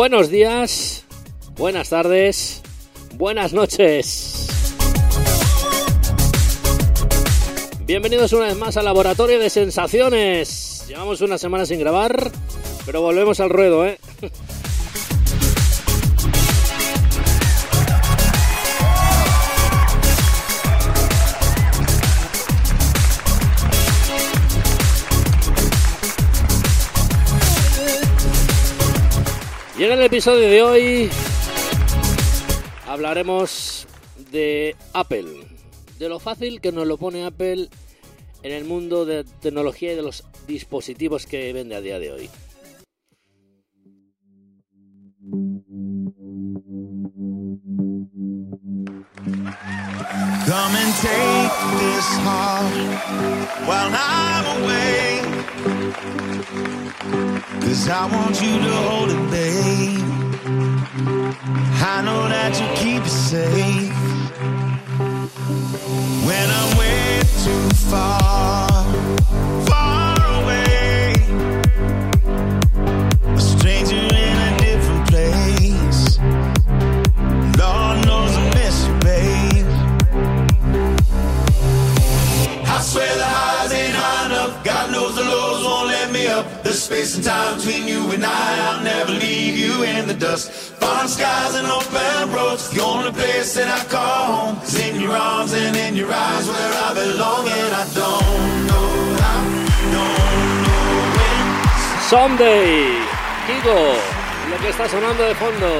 Buenos días, buenas tardes, buenas noches. Bienvenidos una vez más al Laboratorio de Sensaciones. Llevamos una semana sin grabar, pero volvemos al ruedo, ¿eh? Y en el episodio de hoy hablaremos de Apple, de lo fácil que nos lo pone Apple en el mundo de tecnología y de los dispositivos que vende a día de hoy. Come and take this heart while I'm away. Cause I want you to hold it, babe. I know that you keep it safe. When I'm went too far. Skies and open roads. The only place that I call home is in your arms and in your eyes where I belong. And I don't know how, when. Someday, Kigo, lo que está sonando de fondo.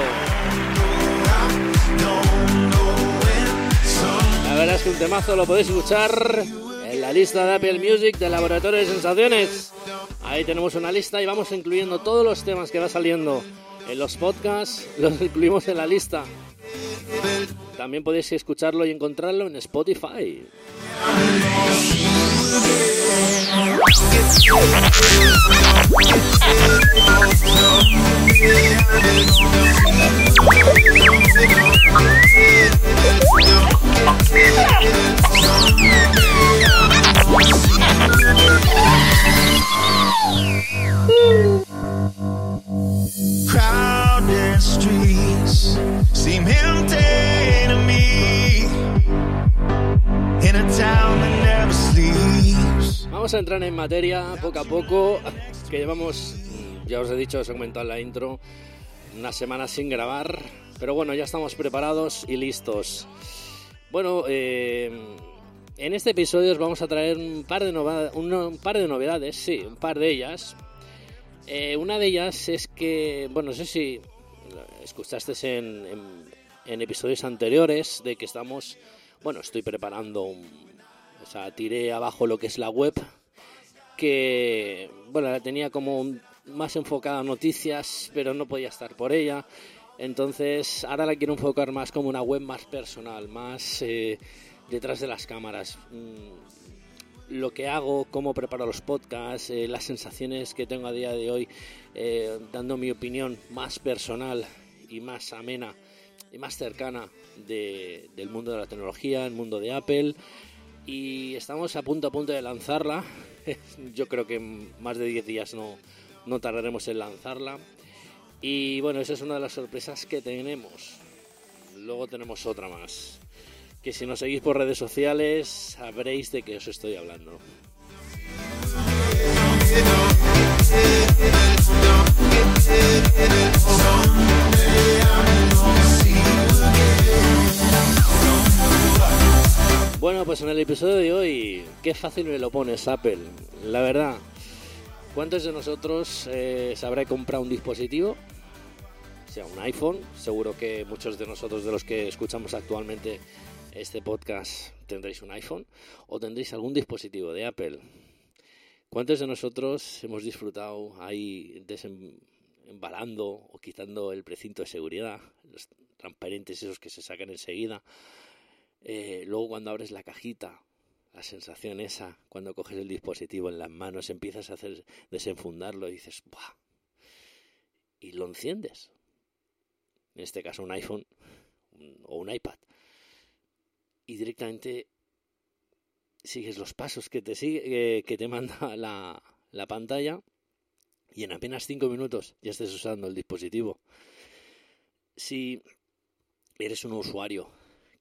La verdad es que un temazo lo podéis escuchar en la lista de Apple Music del Laboratorio de Sensaciones. Ahí tenemos una lista y vamos incluyendo todos los temas que va saliendo en los podcasts, los incluimos en la lista. También podéis escucharlo y encontrarlo en Spotify. Vamos a entrar en materia poco a poco, que llevamos, ya os he dicho, os he comentado en la intro, una semana sin grabar, pero bueno, ya estamos preparados y listos. Bueno, eh, en este episodio os vamos a traer un par de, un par de novedades, sí, un par de ellas. Eh, una de ellas es que, bueno, no sé si escuchaste en, en, episodios anteriores de que estamos, bueno, estoy preparando, un, o sea, tiré abajo lo que es la web, que, bueno, la tenía como más enfocada a noticias, pero no podía estar por ella. Entonces, ahora la quiero enfocar más como una web más personal, más... Eh, detrás de las cámaras. Mm, lo que hago, cómo preparo los podcasts, eh, las sensaciones que tengo a día de hoy, eh, dando mi opinión más personal y más amena y más cercana del mundo de la tecnología, el mundo de Apple. Y estamos a punto a punto de lanzarla. Yo creo que en más de 10 días no, no tardaremos en lanzarla. Y bueno, esa es una de las sorpresas que tenemos. Luego tenemos otra más que si nos seguís por redes sociales sabréis de qué os estoy hablando. Bueno, pues en el episodio de hoy, qué fácil me lo pones Apple. La verdad, ¿cuántos de nosotros eh, se habrá un dispositivo? sea un iPhone, seguro que muchos de nosotros de los que escuchamos actualmente este podcast tendréis un iPhone o tendréis algún dispositivo de Apple. ¿Cuántos de nosotros hemos disfrutado ahí desembalando o quitando el precinto de seguridad, los transparentes esos que se sacan enseguida? Eh, luego cuando abres la cajita, la sensación esa, cuando coges el dispositivo en las manos, empiezas a hacer desenfundarlo y dices, ¡buah! Y lo enciendes. En este caso un iPhone o un iPad y directamente sigues los pasos que te, sigue, que te manda la, la pantalla y en apenas cinco minutos ya estés usando el dispositivo. Si eres un usuario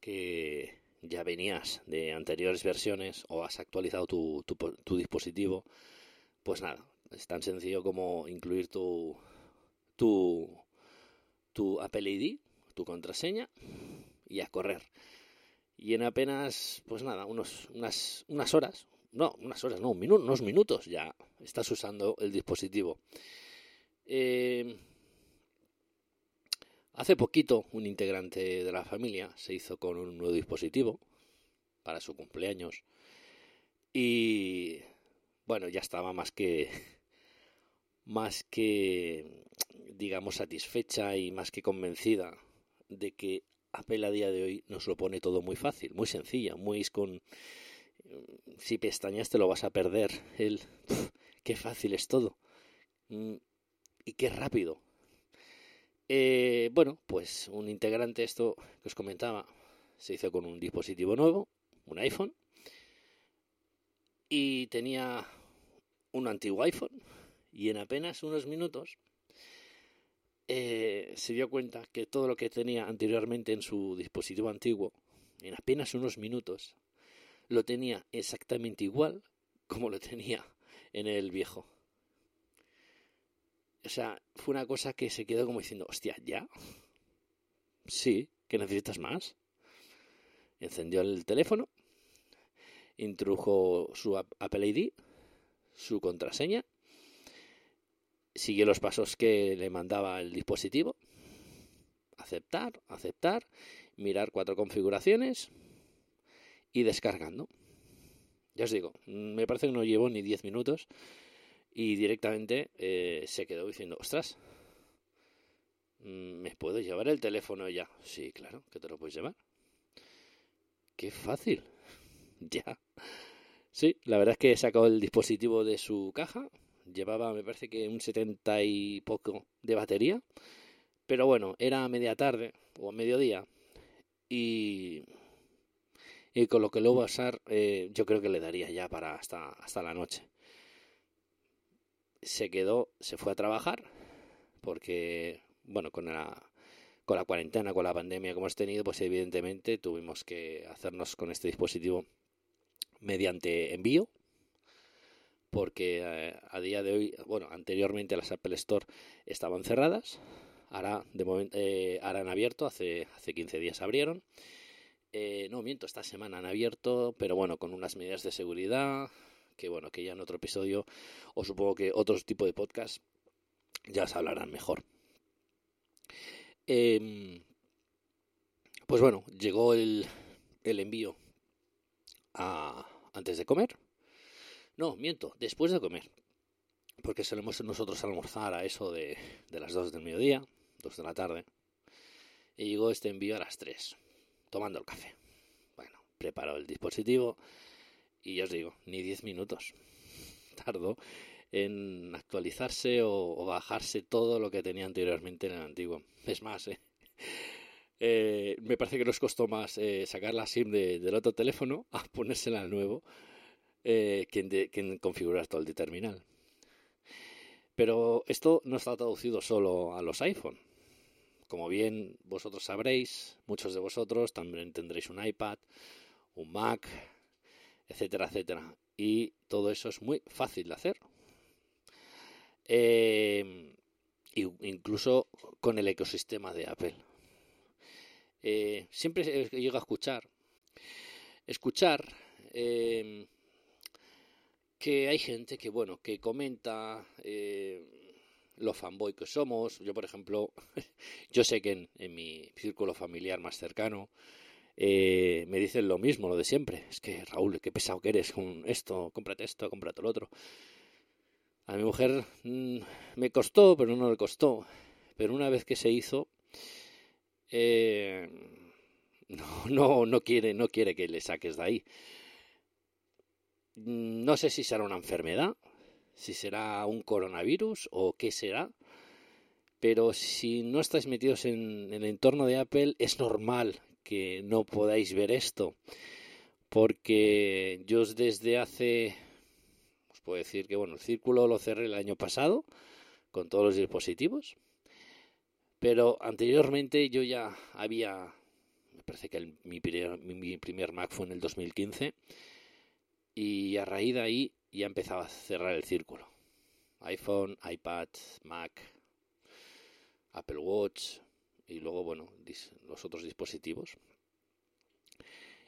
que ya venías de anteriores versiones o has actualizado tu, tu, dispositivo, pues nada, es tan sencillo como incluir tu, tu, tu Apple ID, tu contraseña y a correr. Y en apenas, pues nada, unos, unas, unas horas, no, unas horas, no, unos minutos ya estás usando el dispositivo. Eh, hace poquito un integrante de la familia se hizo con un nuevo dispositivo para su cumpleaños y bueno, ya estaba más que más que digamos satisfecha y más que convencida de que Apple a día de hoy nos lo pone todo muy fácil, muy sencilla, muy con si pestañas te lo vas a perder. El, qué fácil es todo. Mm, y qué rápido. Eh, bueno, pues un integrante, esto que os comentaba, se hizo con un dispositivo nuevo, un iPhone, y tenía un antiguo iPhone, y en apenas unos minutos eh, se dio cuenta que todo lo que tenía anteriormente en su dispositivo antiguo, en apenas unos minutos, lo tenía exactamente igual como lo tenía en el viejo. O sea, fue una cosa que se quedó como diciendo, hostia, ¿ya? Sí, ¿que necesitas más? Encendió el teléfono, introdujo su Apple ID, su contraseña, siguió los pasos que le mandaba el dispositivo, aceptar, aceptar, mirar cuatro configuraciones, y descargando. Ya os digo, me parece que no llevo ni 10 minutos y directamente eh, se quedó diciendo, ostras, ¿me puedo llevar el teléfono ya? Sí, claro, que te lo puedes llevar. Qué fácil. ya. Sí, la verdad es que he sacado el dispositivo de su caja. Llevaba, me parece que un 70 y poco de batería. Pero bueno, era a media tarde o a mediodía. Y y con lo que lo voy a usar eh, yo creo que le daría ya para hasta, hasta la noche. Se quedó, se fue a trabajar porque, bueno, con la, con la cuarentena, con la pandemia que hemos tenido, pues evidentemente tuvimos que hacernos con este dispositivo mediante envío porque eh, a día de hoy, bueno, anteriormente las Apple Store estaban cerradas, ahora, de momento, eh, ahora han abierto, hace, hace 15 días abrieron eh, no, miento, esta semana han abierto, pero bueno, con unas medidas de seguridad, que bueno, que ya en otro episodio, o supongo que otros tipo de podcast, ya se hablarán mejor. Em, pues bueno, llegó el, el envío a, antes de comer. No, miento, después de comer. Porque solemos nosotros almorzar a eso de, de las 2 del mediodía, 2 de la tarde. Y llegó este envío a las 3 tomando el café. Bueno, preparó el dispositivo y ya os digo, ni 10 minutos tardó en actualizarse o, bajarse todo lo que tenía anteriormente en el antiguo. Es más, eh, eh, me parece que nos costó más eh, sacar la SIM del otro teléfono a ponérsela al nuevo que en, configurar todo el terminal. Pero esto no está traducido solo a los iPhone. Como bien vosotros sabréis, muchos de vosotros también tendréis un iPad, un Mac, etcétera, etcétera. Y todo eso es muy fácil de hacer. Eh, incluso con el ecosistema de Apple. Eh, siempre llego a escuchar, escuchar eh, que hay gente que, bueno, que comenta lo fanboy que somos. Yo, por ejemplo, yo sé que en, mi círculo familiar más cercano eh, me dicen lo mismo, lo de siempre. Es que, Raúl, qué pesado que eres con esto, cómprate esto, cómprate lo otro. A mi mujer mm, me costó, pero no le costó. Pero una vez que se hizo, eh, no, no, no, quiere, no quiere que le saques de ahí. Mm, no sé si será una enfermedad, si será un coronavirus o qué será. Pero si no estáis metidos en, el entorno de Apple, es normal que no podáis ver esto. Porque yo desde hace, os puedo decir que bueno, el círculo lo cerré el año pasado, con todos los dispositivos. Pero anteriormente yo ya había, me parece que mi, mi, primer Mac fue en el 2015 y a raíz de ahí ya empezaba a cerrar el círculo. iPhone, iPad, Mac, Apple Watch y luego, bueno, los otros dispositivos.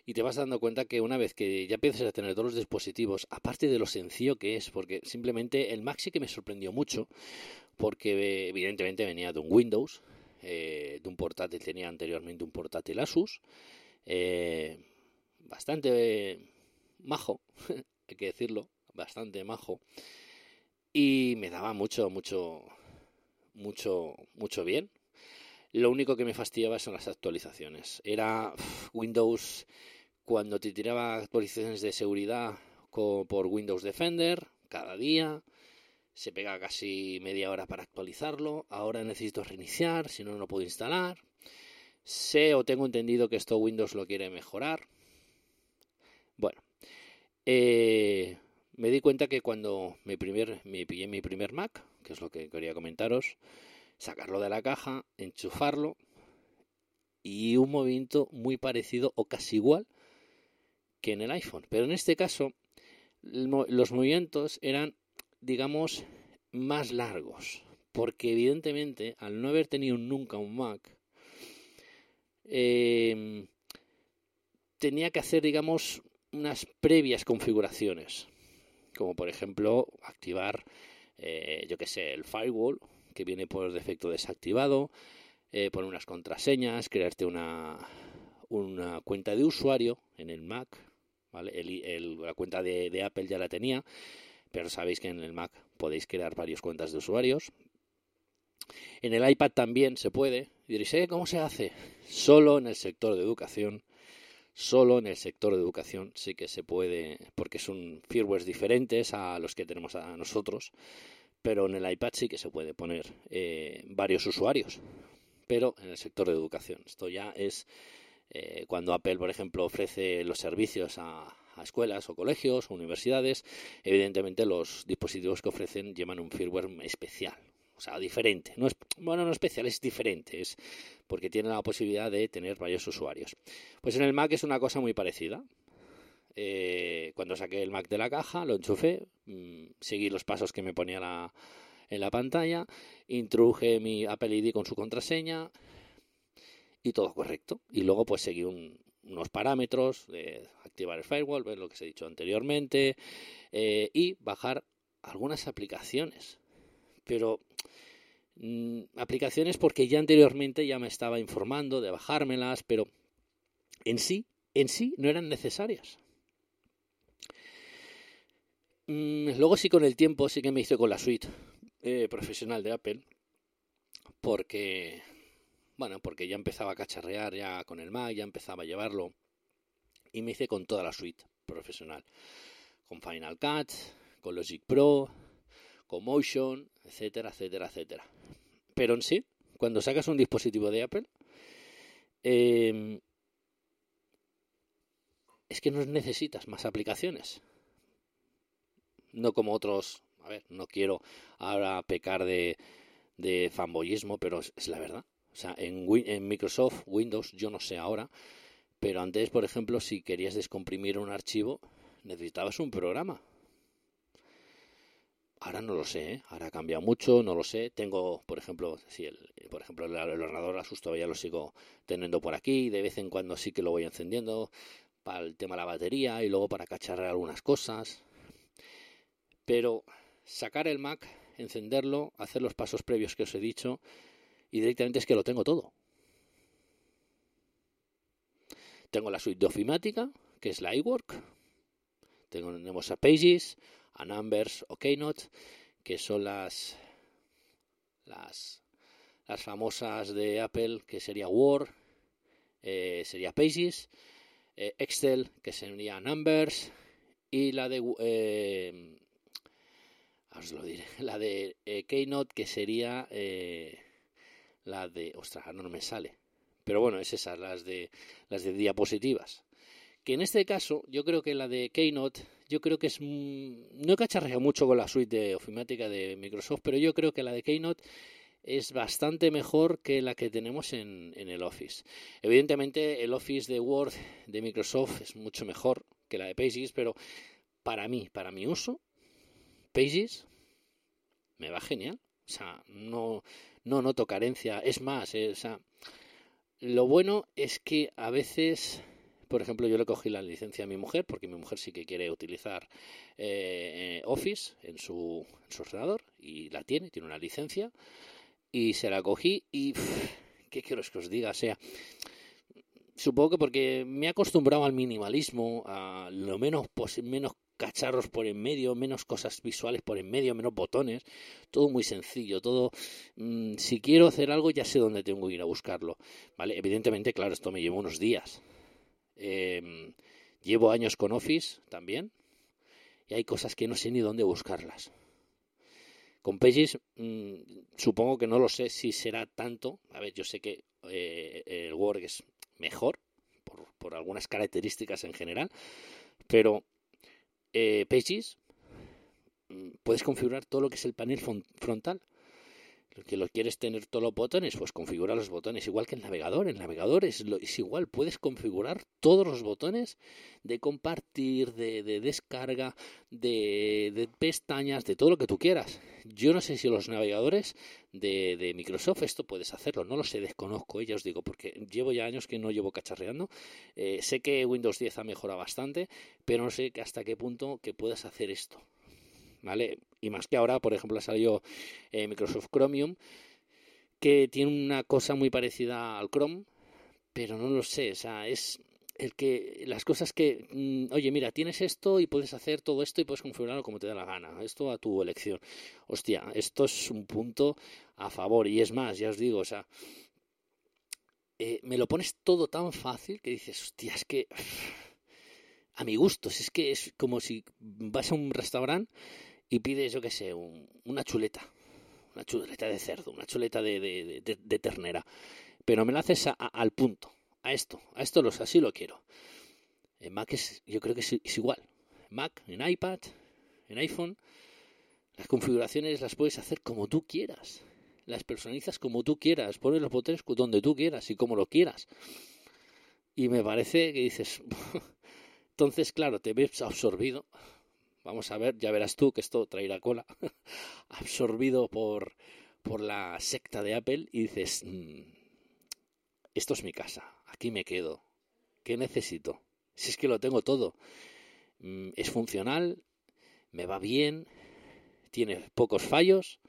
Y te vas dando cuenta que una vez que ya empiezas a tener todos los dispositivos, aparte de lo sencillo que es, porque simplemente el Mac sí que me sorprendió mucho, porque evidentemente venía de un Windows, eh, de un portátil, tenía anteriormente un portátil Asus, eh, bastante majo, hay que decirlo, bastante majo, y me daba mucho, mucho, mucho, mucho bien. Lo único que me fastidiaba son las actualizaciones. Era Windows cuando te tiraba actualizaciones de seguridad por Windows Defender cada día se pega casi media hora para actualizarlo, ahora necesito reiniciar, si no, no puedo instalar. Sé o tengo entendido que esto Windows lo quiere mejorar. Eh, me di cuenta que cuando me, primer, me pillé mi primer Mac, que es lo que quería comentaros, sacarlo de la caja, enchufarlo y un movimiento muy parecido o casi igual que en el iPhone. Pero en este caso, los movimientos eran digamos, más largos. Porque evidentemente, al no haber tenido nunca un Mac, em, tenía que hacer, digamos, unas previas configuraciones. Como por ejemplo, activar, eh, yo que sé, el firewall, que viene por defecto desactivado, eh, poner unas contraseñas, crearte una, una cuenta de usuario en el Mac, ¿vale? la cuenta de Apple ya la tenía, pero sabéis que en el Mac podéis crear varias cuentas de usuarios. En el iPad también se puede. Y diréis, ¿eh? ¿cómo se hace? Solo en el sector de educación. Solo en el sector de educación sí que se puede, porque son firmwares diferentes a los que tenemos a nosotros. Pero en el iPad sí que se puede poner eh, varios usuarios. Pero en el sector de educación. Esto ya es eh, cuando Apple, por ejemplo, ofrece los servicios a, a escuelas o colegios o universidades, evidentemente los dispositivos que ofrecen llevan un firmware especial, o sea, diferente. No es, bueno, no especial, es diferente, es porque tiene la posibilidad de tener varios usuarios. Pues en el Mac es una cosa muy parecida. Eh, cuando saqué el Mac de la caja, lo enchufé, mm, seguí los pasos que me ponía en la pantalla, introduje mi Apple ID con su contraseña y todo correcto. Y luego pues seguí un, unos parámetros, de activar el firewall, ver lo que se ha dicho anteriormente, eh, y bajar algunas aplicaciones. Pero mm, aplicaciones porque ya anteriormente ya me estaba informando de bajármelas, pero en sí, en sí no eran necesarias. Mm, luego sí con el tiempo sí que me hice con la suite eh, profesional de Apple, porque bueno, porque ya empezaba a cacharrear ya con el Mac, ya empezaba a llevarlo. Y me hice con toda la suite profesional. Con Final Cut, con Logic Pro, con Motion, etcétera, etcétera, etcétera. Pero en sí, cuando sacas un dispositivo de Apple, em, es que no necesitas más aplicaciones. No como otros, a ver, no quiero ahora pecar de, de fanboyismo, pero es la verdad. O sea, en, en Microsoft Windows, yo no sé ahora, pero antes, por ejemplo, si querías descomprimir un archivo, necesitabas un programa. Ahora no lo sé, ¿eh? ahora ha cambiado mucho, no lo sé. Tengo, por ejemplo, si el, por ejemplo, el, ordenador Asus todavía lo sigo teniendo por aquí, de vez en cuando sí que lo voy encendiendo para el tema de la batería y luego para cacharrar algunas cosas. Pero sacar el Mac, encenderlo, hacer los pasos previos que os he dicho, y directamente es que lo tengo todo. Tengo la suite de ofimática, que es la iWork. Tenemos a Pages, a Numbers o Keynote, que son las, las, las famosas de Apple, que sería Word, eh, sería Pages, eh, Excel, que sería Numbers, y la de eh, os lo diré, la de Keynote, que sería la de, ostras, no me sale. Pero bueno, es esas, las de, las de diapositivas, Que en este caso, yo creo que la de Keynote, yo creo que es. No he cacharreado mucho con la suite de ofimática de Microsoft, pero yo creo que la de Keynote es bastante mejor que la que tenemos en, en, el Office. Evidentemente, el Office de Word de Microsoft es mucho mejor que la de Pages, pero para mí, para mi uso, Pages me va genial. O sea, no, no noto carencia. Es más, eh, o sea, lo bueno es que a veces por ejemplo, yo le cogí la licencia a mi mujer, porque mi mujer sí que quiere utilizar eh, Office en su, ordenador y la tiene, tiene una licencia, y se la cogí y... ¿Qué quiero que os diga? Sea, supongo que porque me he acostumbrado al minimalismo, a lo menos, menos cacharros por en medio, menos cosas visuales por en medio, menos botones, todo muy sencillo, todo mm, si quiero hacer algo ya sé dónde tengo que ir a buscarlo, ¿vale? Evidentemente, claro, esto me lleva unos días, Em, llevo años con Office también y hay cosas que no sé ni dónde buscarlas. Con Pages mm, supongo que no lo sé si será tanto. A ver, yo sé que eh, el Word es mejor por, por, algunas características en general, pero eh, Pages mm, puedes configurar todo lo que es el panel frontal que lo quieres tener todos los botones, pues configura los botones, igual que el navegador. El navegador es, es igual, puedes configurar todos los botones de compartir, de, descarga, de, pestañas, de todo lo que tú quieras. Yo no sé si los navegadores de, Microsoft esto puedes hacerlo, no lo sé, desconozco, ya os digo, porque llevo ya años que no llevo cacharreando. Eh, sé que Windows 10 ha mejorado bastante, pero no sé hasta qué punto que puedas hacer esto. ¿Vale? Y más que ahora, por ejemplo, ha salido eh, Microsoft Chromium, que tiene una cosa muy parecida al Chrome, pero no lo sé, o sea, es el que las cosas que, mm, oye, mira, tienes esto y puedes hacer todo esto y puedes configurarlo como te da la gana, esto a tu elección. Hostia, esto es un punto a favor y es más, ya os digo, o sea, eh, me lo pones todo tan fácil que dices, hostia, es que a mi gusto, es que es como si vas a un restaurante y pides, yo qué sé, una chuleta, una chuleta de cerdo, una chuleta de, de, ternera, pero me la haces al punto, a esto, a esto los, así lo quiero. En Mac es, yo creo que es, igual. Mac, en iPad, en iPhone, las configuraciones las puedes hacer como tú quieras. Las personalizas como tú quieras, pones los botones donde tú quieras y como lo quieras. Y me parece que dices, entonces, claro, te ves absorbido Vamos a ver, ya verás tú que esto traerá cola, absorbido por, por la secta de Apple y dices, mm, esto es mi casa, aquí me quedo, ¿qué necesito? Si es que lo tengo todo, mm, es funcional, me va bien, tiene pocos fallos,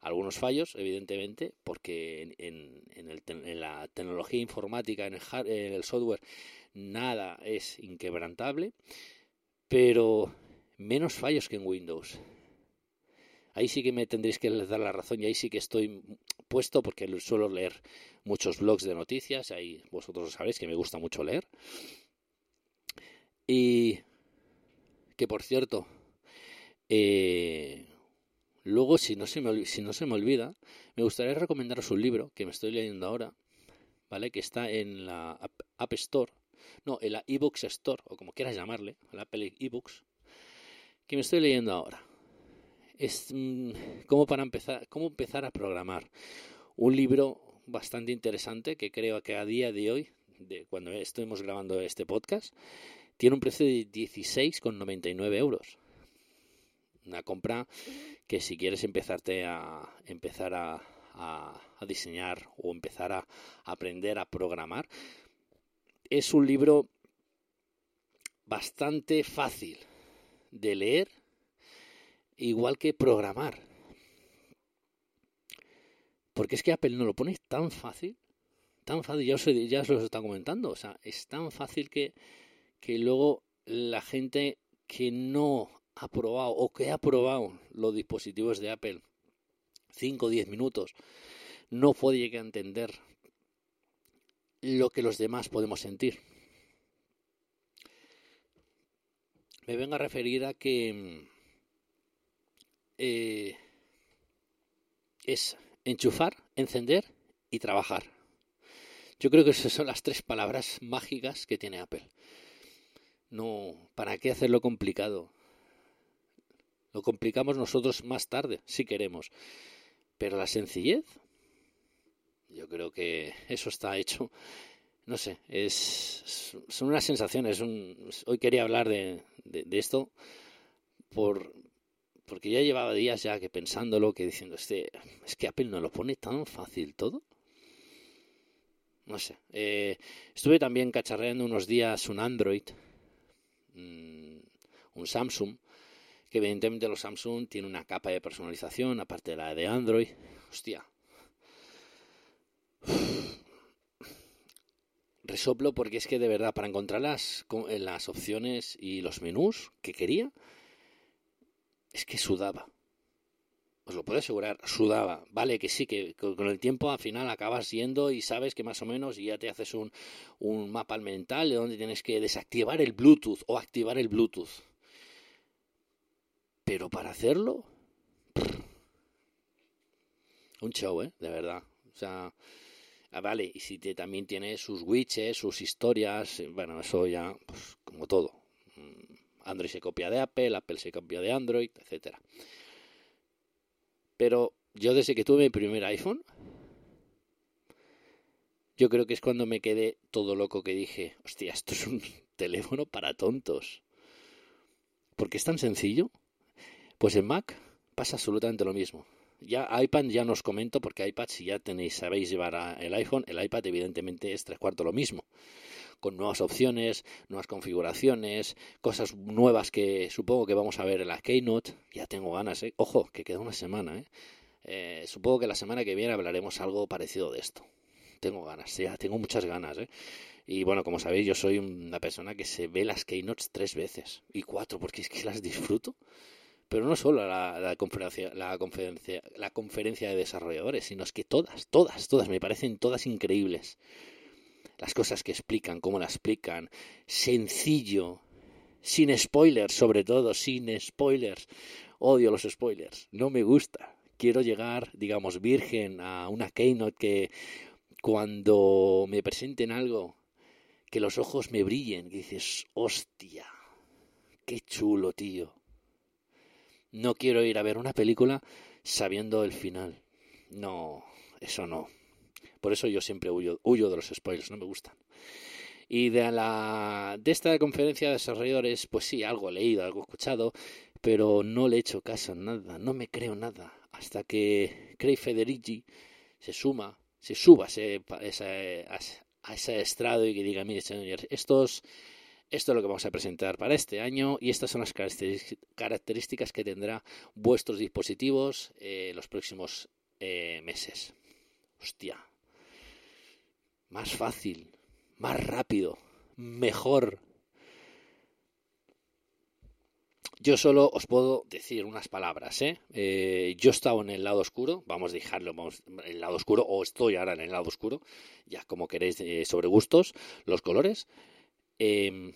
algunos fallos, evidentemente, porque en, en, la tecnología informática, en el, en el software, nada es inquebrantable, pero menos fallos que en Windows. Ahí sí que me tendréis que dar la razón y ahí sí que estoy puesto porque suelo leer muchos blogs de noticias, ahí vosotros sabéis que me gusta mucho leer. Y que por cierto, eh, luego si no, se me, si no se me olvida, me gustaría recomendaros un libro que me estoy leyendo ahora, ¿vale? Que está en la App Store, no, en la eBooks Store, o como quieras llamarle, la Apple eBooks, que me estoy leyendo ahora. Es mm, cómo para empezar, cómo empezar a programar. Un libro bastante interesante que creo que a día de hoy, de cuando estemos grabando este podcast, tiene un precio de 16,99 euros. Una compra que si quieres empezarte a empezar a, a diseñar o empezar a aprender a programar, es un libro bastante fácil de leer igual que programar. Porque es que Apple no lo pone tan fácil, tan fácil, ya os, ya os lo está comentando, o sea, es tan fácil que, que luego la gente que no ha probado o que ha probado los dispositivos de Apple 5 o 10 minutos no puede llegar a entender lo que los demás podemos sentir. Me vengo a referir a que eh, es enchufar, encender y trabajar. Yo creo que esas son las tres palabras mágicas que tiene Apple. No, ¿para qué hacerlo complicado? Lo complicamos nosotros más tarde, si queremos. Pero la sencillez, yo creo que eso está hecho. No sé, es, son unas sensaciones. hoy quería hablar de, de, esto por, porque ya llevaba días ya que pensándolo, que diciendo, este, es que Apple no lo pone tan fácil todo. No sé. Eh, estuve también cacharreando unos días un Android, mm, un Samsung, que evidentemente los Samsung tiene una capa de personalización, aparte de la de Android. Hostia. Resoplo porque es que de verdad, para encontrar las, las opciones y los menús que quería, es que sudaba. Os lo puedo asegurar, sudaba. Vale, que sí, que con el tiempo al final acabas yendo y sabes que más o menos ya te haces un, un mapa mental de donde tienes que desactivar el Bluetooth o activar el Bluetooth. Pero para hacerlo, un show, ¿eh? De verdad. O sea, ah, vale, y si te, también tiene sus widgets, sus historias, eh, bueno, eso ya, pues como todo. Mm, Android se copia de Apple, Apple se copia de Android, etcétera. Pero yo desde que tuve mi primer iPhone, yo creo que es cuando me quedé todo loco que dije, hostia, esto es un teléfono para tontos. Porque es tan sencillo. Pues en Mac pasa absolutamente lo mismo. Ya iPad ya no os comento porque iPad si ya tenéis, sabéis llevar el iPhone, el iPad evidentemente es tres cuartos lo mismo con nuevas opciones, nuevas configuraciones, cosas nuevas que supongo que vamos a ver en la Keynote. Ya tengo ganas, ¿eh? Ojo, que queda una semana, ¿eh? ¿eh? supongo que la semana que viene hablaremos algo parecido de esto. Tengo ganas, ya tengo muchas ganas, ¿eh? Y bueno, como sabéis, yo soy una persona que se ve las Keynotes tres veces y cuatro, porque es que las disfruto pero no solo la, conferencia, la, conferencia, la conferencia de desarrolladores, sino es que todas, todas, todas, me parecen todas increíbles las cosas que explican, cómo las explican, sencillo, sin spoilers, sobre todo, sin spoilers. Odio los spoilers, no me gusta. Quiero llegar, digamos, virgen a una keynote que cuando me presenten algo, que los ojos me brillen, que dices, hostia, qué chulo, tío. No quiero ir a ver una película sabiendo el final. No, eso no. Por eso yo siempre huyo, de los spoilers, no me gustan. Y de, la, de esta conferencia de desarrolladores, pues sí, algo he leído, algo he escuchado, pero no le he hecho caso nada, no me creo nada. Hasta que Craig Federici se suma, se suba a ese, a ese estrado y que diga, mire, señor, estos, esto es lo que vamos a presentar para este año y estas son las características que tendrá vuestros dispositivos eh, los próximos eh, meses. Hostia, más fácil, más rápido, mejor. Yo solo os puedo decir unas palabras, ¿eh? ¿eh? yo he estado en el lado oscuro, vamos a dejarlo en el lado oscuro, o estoy ahora en el lado oscuro, ya como queréis, eh, sobre gustos, los colores. Em,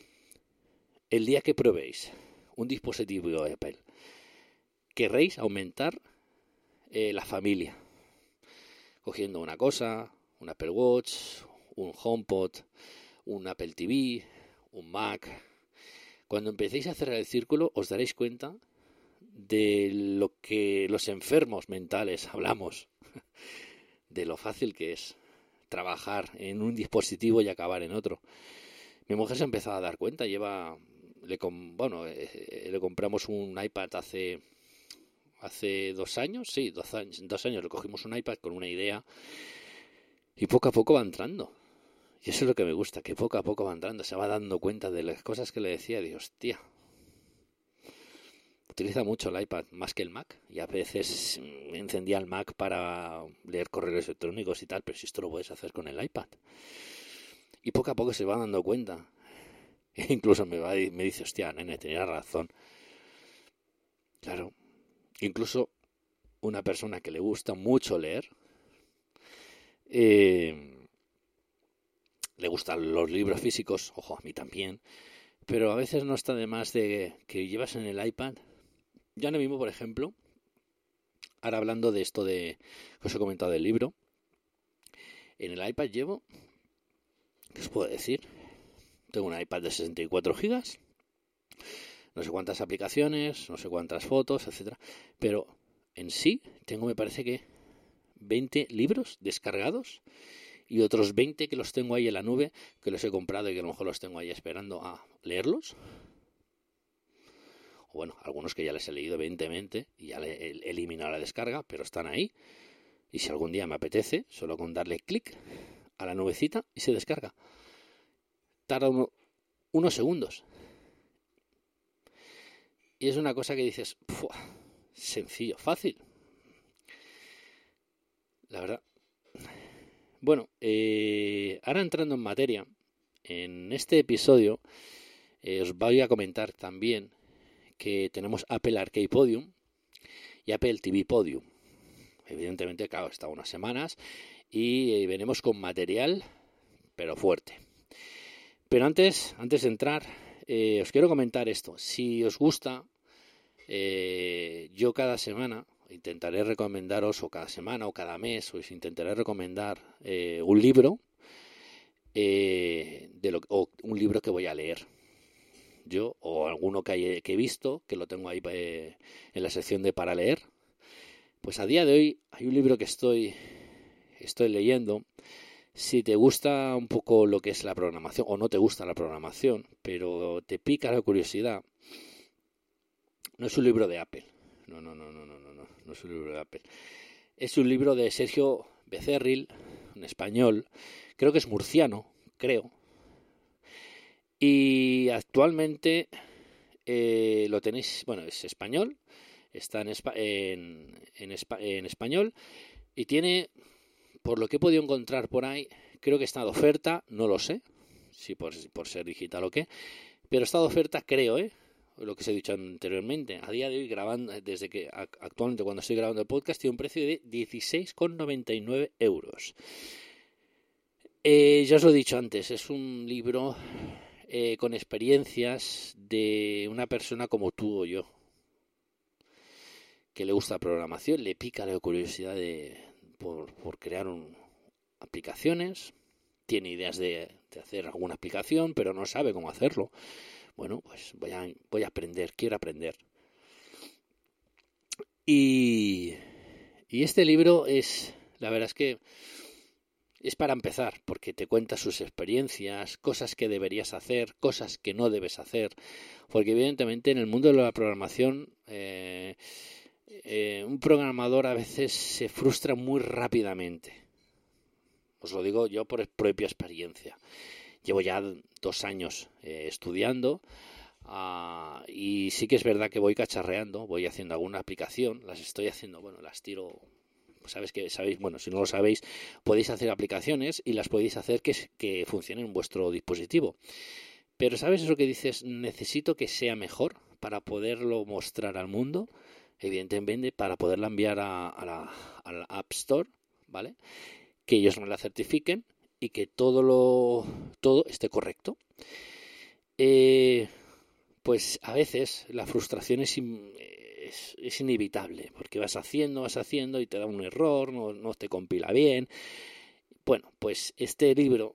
el día que probéis un dispositivo de Apple, querréis aumentar eh, la familia, cogiendo una cosa, un Apple Watch, un HomePod, un Apple TV, un Mac. Cuando empecéis a cerrar el círculo os daréis cuenta de lo que los enfermos mentales hablamos, de lo fácil que es trabajar en un dispositivo y acabar en otro. Mi mujer se ha empezado a dar cuenta, lleva, le, bueno, eh, le compramos un iPad hace hace dos años, sí, dos años, dos años le cogimos un iPad con una idea y poco a poco va entrando. Y eso es lo que me gusta, que poco a poco va entrando, se va dando cuenta de las cosas que le decía, Dios, tía. Utiliza mucho el iPad más que el Mac y a veces encendía el Mac para leer correos electrónicos y tal, pero si esto lo puedes hacer con el iPad. Y poco a poco se va dando cuenta. Incluso me, va y me dice, hostia, nene, tenía razón. Claro, incluso una persona que le gusta mucho leer, eh, le gustan los libros físicos, ojo, a mí también, pero a veces no está de más de que llevas en el iPad. Ya ahora mismo, por ejemplo, ahora hablando de esto de que os he comentado del libro, en el iPad llevo, ¿qué os puedo decir? tengo un iPad de 64 gigas, no sé cuántas aplicaciones, no sé cuántas fotos, etcétera, pero en sí tengo, me parece que 20 libros descargados y otros 20 que los tengo ahí en la nube, que los he comprado y que a lo mejor los tengo ahí esperando a leerlos. O bueno, algunos que ya les he leído evidentemente y ya le he eliminado la descarga, pero están ahí. Y si algún día me apetece, solo con darle clic a la nubecita y se descarga. Tarda unos segundos. Y es una cosa que dices, sencillo, fácil. La verdad. Bueno, eh, ahora entrando en materia, en este episodio eh, os voy a comentar también que tenemos Apple Arcade Podium y Apple TV Podium. Evidentemente, claro, está unas semanas y eh, venimos con material, pero fuerte. Pero antes, antes de entrar, eh, os quiero comentar esto. Si os gusta, eh, yo cada semana intentaré recomendaros, o cada semana o cada mes, os intentaré recomendar un libro de lo, o un libro que voy a leer. Yo, o alguno que he visto, que lo tengo ahí en la sección de para leer. Pues a día de hoy hay un libro que estoy estoy leyendo. Si te gusta un poco lo que es la programación o no te gusta la programación, pero te pica la curiosidad, no es un libro de Apple. No, no, no, no, no, no, no, no es un libro de Apple. Es un libro de Sergio Becerril, un español, creo que es murciano, creo. Y actualmente eh, lo tenéis, bueno, es español, está en, en, en, en español y tiene por lo que he podido encontrar por ahí, creo que está de oferta, no lo sé, si por, ser digital o qué, pero está de oferta, creo, ¿eh? lo que os he dicho anteriormente, a día de hoy grabando, desde que actualmente cuando estoy grabando el podcast, tiene un precio de 16,99 euros. Eh, ya os lo he dicho antes, es un libro eh, con experiencias de una persona como tú o yo, que le gusta programación, le pica la curiosidad de, por, crear aplicaciones, tiene ideas de, hacer alguna aplicación, pero no sabe cómo hacerlo. Bueno, pues voy a, voy a aprender, quiero aprender. Y, y este libro es, la verdad es que es para empezar, porque te cuenta sus experiencias, cosas que deberías hacer, cosas que no debes hacer, porque evidentemente en el mundo de la programación eh, eh, un programador a veces se frustra muy rápidamente. Os lo digo yo por propia experiencia. Llevo ya dos años eh, estudiando ah, y sí que es verdad que voy cacharreando, voy haciendo alguna aplicación, las estoy haciendo, bueno, las tiro sabes que sabéis, bueno, si no lo sabéis, podéis hacer aplicaciones y las podéis hacer que, que funcionen en vuestro dispositivo. Pero ¿sabes eso que dices? Necesito que sea mejor para poderlo mostrar al mundo evidentemente para poderla enviar a, la, App Store, ¿vale? Que ellos me la certifiquen y que todo lo todo esté correcto. Eh, pues a veces la frustración es, es, inevitable, porque vas haciendo, vas haciendo y te da un error, no, no te compila bien. Bueno, pues este libro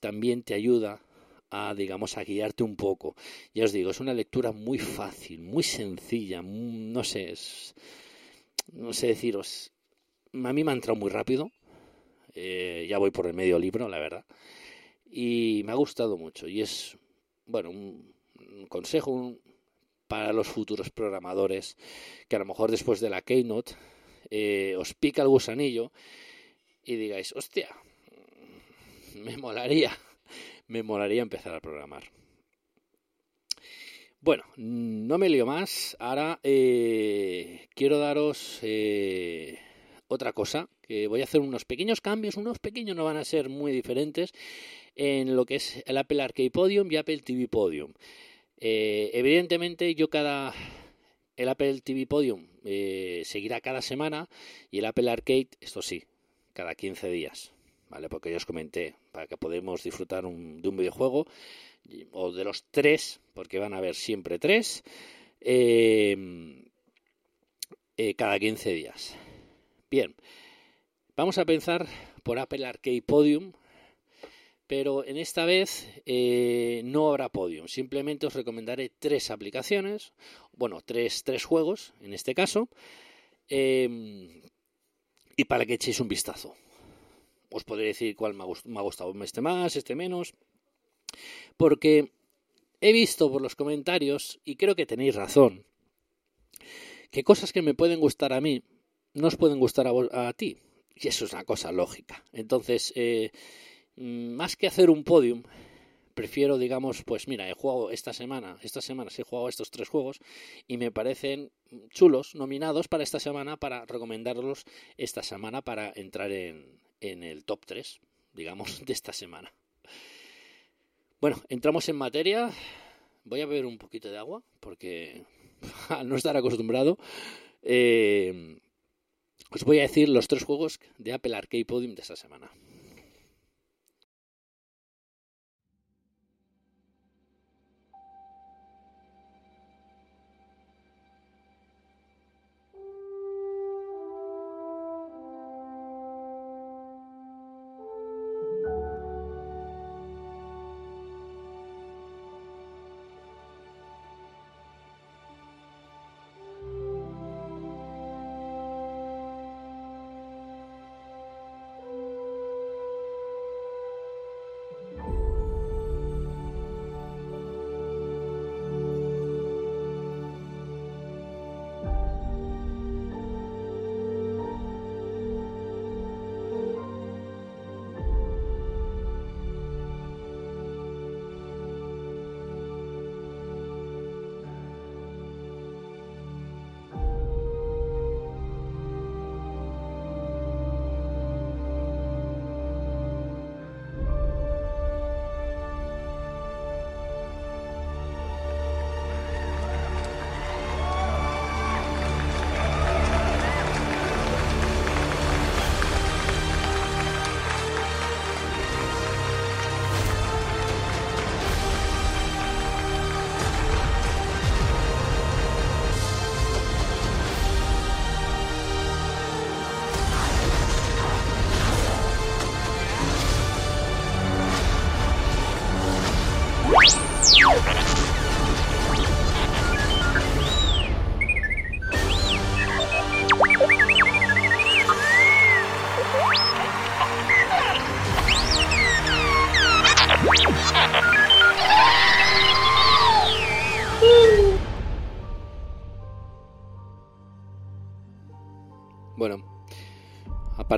también te ayuda a, digamos, a guiarte un poco. Ya os digo, es una lectura muy fácil, muy sencilla, no sé, no sé deciros, a mí me ha entrado muy rápido, eh, ya voy por el medio libro, la verdad, y me ha gustado mucho, y es, bueno, un, consejo para los futuros programadores, que a lo mejor después de la Keynote eh, os pica el gusanillo y digáis, hostia, me molaría me molaría empezar a programar. Bueno, no me lío más. Ahora eh, quiero daros eh, otra cosa, que voy a hacer unos pequeños cambios, unos pequeños no van a ser muy diferentes en lo que es el Apple Arcade Podium y Apple TV Podium. Eh, evidentemente yo cada... El Apple TV Podium seguirá cada semana y el Apple Arcade, esto sí, cada 15 días. ¿Vale? Porque ya os comenté, para que podamos disfrutar de un videojuego, o de los tres, porque van a haber siempre tres, em, eh, cada 15 días. Bien, vamos a pensar por Apple Arcade Podium, pero en esta vez eh, no habrá podium. Simplemente os recomendaré tres aplicaciones, bueno, tres, tres juegos en este caso, em, y para que echéis un vistazo. Os podré decir cuál me ha, gustado este más, este menos, porque he visto por los comentarios, y creo que tenéis razón, que cosas que me pueden gustar a mí no os pueden gustar a, a ti. Y eso es una cosa lógica. Entonces, eh, Mm, más que hacer un podium, prefiero, digamos, pues mira, he jugado esta semana, estas semanas he jugado estos tres juegos y me parecen chulos, nominados para esta semana, para recomendarlos esta semana para entrar en, en el top 3, digamos, de esta semana. Bueno, entramos en materia. Voy a beber un poquito de agua porque al no estar acostumbrado, eh, os voy a decir los tres juegos de Apple Arcade Podium de esta semana.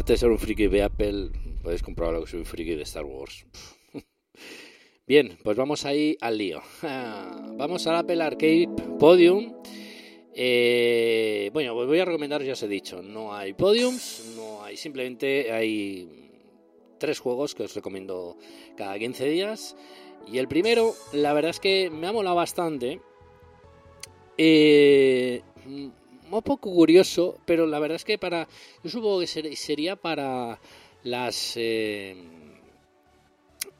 Aparte ser un friki de Apple, podéis comprobarlo que soy un friki de Star Wars. Bien, pues vamos ahí al lío. Vamos al Apple Arcade Podium. Eh, bueno, pues voy a recomendar, ya os he dicho, no hay podiums, no hay, simplemente hay tres juegos que os recomiendo cada 15 días. Y el primero, la verdad es que me ha molado bastante. Eh, un poco curioso, pero la verdad es que para. Yo supongo que sería para las. Eh,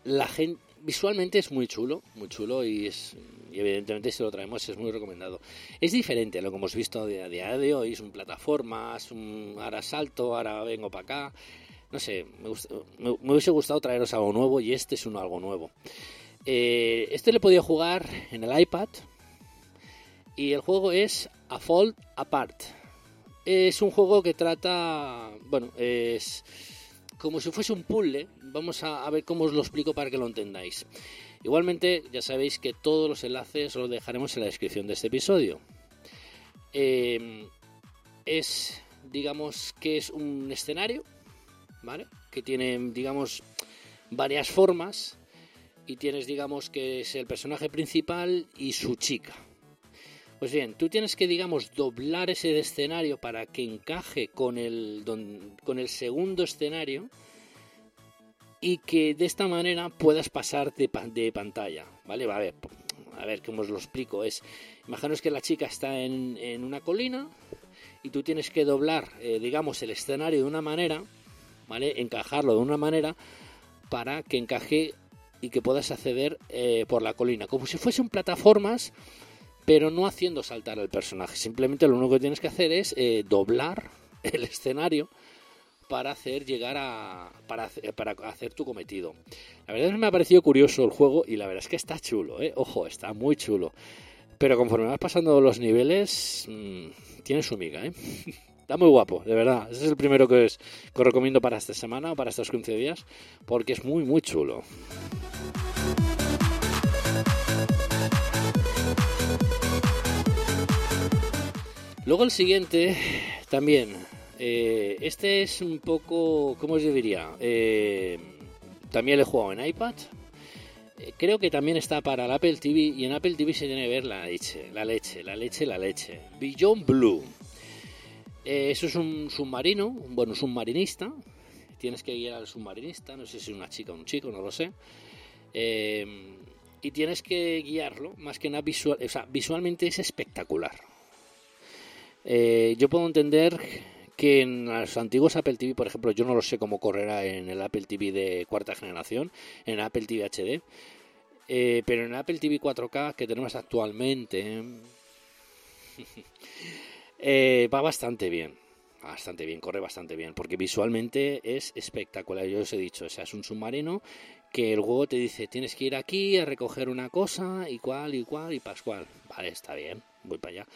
la gente. Visualmente es muy chulo, muy chulo y es. Y evidentemente si lo traemos es muy recomendado. Es diferente a lo que hemos visto a día de hoy, son plataformas, un, ahora salto, ahora vengo para acá. No sé, me, me, hubiese gustado traeros algo nuevo y este es uno algo nuevo. Eh, este le podía jugar en el iPad, y el juego es A Fall Apart. Es un juego que trata, bueno, es como si fuese un puzzle. Vamos a, ver cómo os lo explico para que lo entendáis. Igualmente, ya sabéis que todos los enlaces los dejaremos en la descripción de este episodio. Em, es, digamos, que es un escenario, ¿vale? Que tiene, digamos, varias formas y tienes, digamos, que es el personaje principal y su chica, pues bien, tú tienes que, digamos, doblar ese escenario para que encaje con el, con el segundo escenario y que de esta manera puedas pasar de, de pantalla, ¿vale? A ver, a ver cómo os lo explico. Es, imaginaos que la chica está en, en una colina y tú tienes que doblar, eh, digamos, el escenario de una manera, ¿vale? Encajarlo de una manera para que encaje y que puedas acceder eh, por la colina, como si fuesen plataformas pero no haciendo saltar al personaje. Simplemente lo único que tienes que hacer es eh, doblar el escenario para hacer llegar a para, para hacer tu cometido. La verdad es que me ha parecido curioso el juego y la verdad es que está chulo, ¿eh? ojo, está muy chulo. Pero conforme vas pasando los niveles, mmm, tiene su miga, ¿eh? Está muy guapo, de verdad. Ese es el primero que, que os recomiendo para esta semana o para estos 15 días, porque es muy, muy chulo. Luego el siguiente, también. Eh, este es un poco, ¿cómo os diría? Eh, también lo he jugado en iPad. Eh, creo que también está para el Apple TV y en Apple TV se tiene que ver la leche, la leche, la leche, la leche. Beyond Blue. eso es un submarino, bueno, submarinista. Tienes que guiar al submarinista, no sé si es una chica o un chico, no lo sé. y tienes que guiarlo, más que nada visual, o sea, visualmente es espectacular eh, yo puedo entender que en los antiguos Apple TV, por ejemplo, yo no lo sé cómo correrá en el Apple TV de cuarta generación, en Apple TV HD, eh, pero en Apple TV 4K que tenemos actualmente eh, va bastante bien. Bastante bien, corre bastante bien, porque visualmente es espectacular. Yo os he dicho, o sea, es un submarino que el juego te dice tienes que ir aquí a recoger una cosa y cual y cual y pascual. Vale, está bien, voy para allá.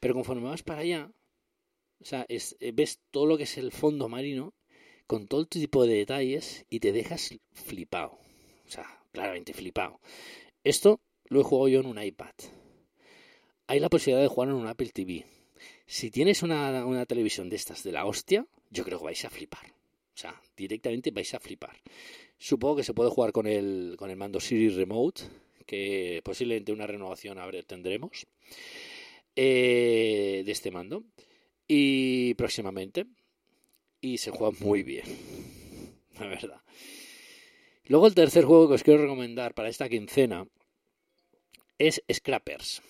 Pero conforme vas para allá, o sea, eh, ves todo lo que es el fondo marino con todo tipo de detalles y te dejas flipado. O sea, claramente flipado. Esto lo he jugado yo en un iPad. Hay la posibilidad de jugar en un Apple TV. Si tienes una, una televisión de estas de la hostia, yo creo que vais a flipar. O sea, directamente vais a flipar. Supongo que se puede jugar con el, con el mando Siri Remote, que posiblemente una renovación tendremos. Eh, de este mando. Y próximamente. Y se juega muy bien. La verdad. Luego el tercer juego que os quiero recomendar para esta quincena es Scrappers.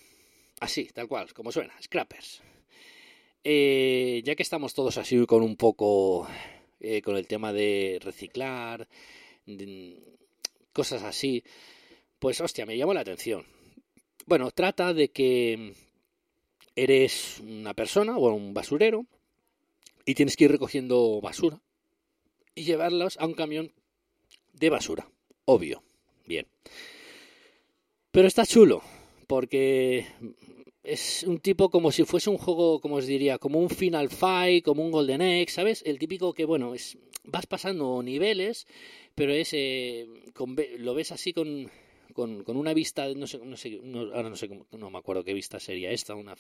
Así, tal cual, como suena, Scrappers. Eh, ya que estamos todos así con un poco eh, con el tema de reciclar, cosas así, pues hostia, me llamó la atención. Bueno, trata de que eres una persona o un basurero y tienes que ir recogiendo basura y llevarlas a un camión de basura. Obvio. Bien. Pero está chulo, porque es un tipo como si fuese un juego, como os diría, como un Final Fight, como un Golden Egg, ¿sabes? El típico que, bueno, es vas pasando niveles, pero es eh, lo ves así con con, con una vista, no sé, no sé, ahora no sé, cómo, no me acuerdo qué vista sería esta, una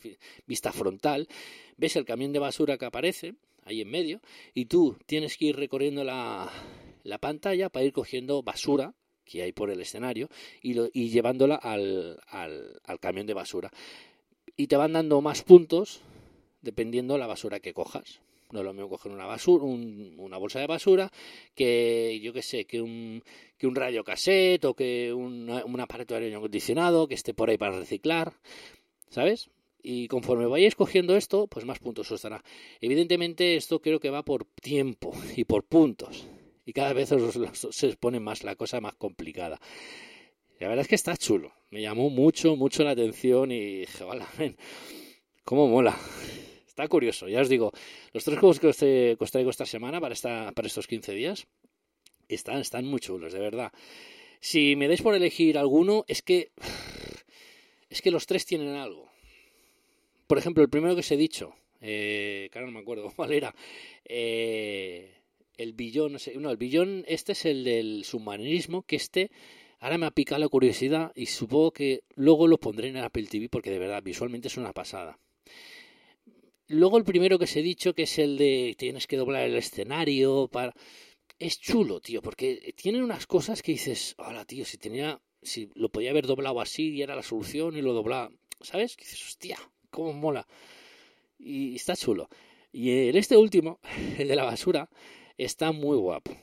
vista frontal, ves el camión de basura que aparece ahí en medio y tú tienes que ir recorriendo la, la pantalla para ir cogiendo basura que hay por el escenario y, lo, y llevándola al, al, al camión de basura. Y te van dando más puntos dependiendo la basura que cojas. No es lo mismo coger una basura, una bolsa de basura que, yo que sé, que un, que un radio cassette o que un aparato de aire acondicionado que esté por ahí para reciclar, ¿sabes? Y conforme vayáis cogiendo esto, pues más puntos os dará. Evidentemente esto creo que va por tiempo y por puntos. Y cada vez se pone más la cosa más complicada. La verdad es que está chulo. Me llamó mucho, mucho la atención y dije, vale, cómo mola. Está curioso, ya os digo, los tres juegos que os, traigo esta semana para, esta, para estos 15 días están, están muy chulos, de verdad. Si me dais por elegir alguno, es que. Es que los tres tienen algo. Por ejemplo, el primero que os he dicho, eh, no me acuerdo cuál era. Eh, el billón, no, el billón, este es el del submarinismo, que este ahora me ha picado la curiosidad y supongo que luego lo pondré en el Apple TV porque de verdad visualmente es una pasada. Luego el primero que os he dicho, que es el de tienes que doblar el escenario para... Es chulo, tío, porque tiene unas cosas que dices, hola, tío, si tenía, si lo podía haber doblado así y era la solución y lo doblaba, ¿sabes? Que dices, hostia, cómo mola. Y está chulo. Y en este último, el de la basura, está muy guapo.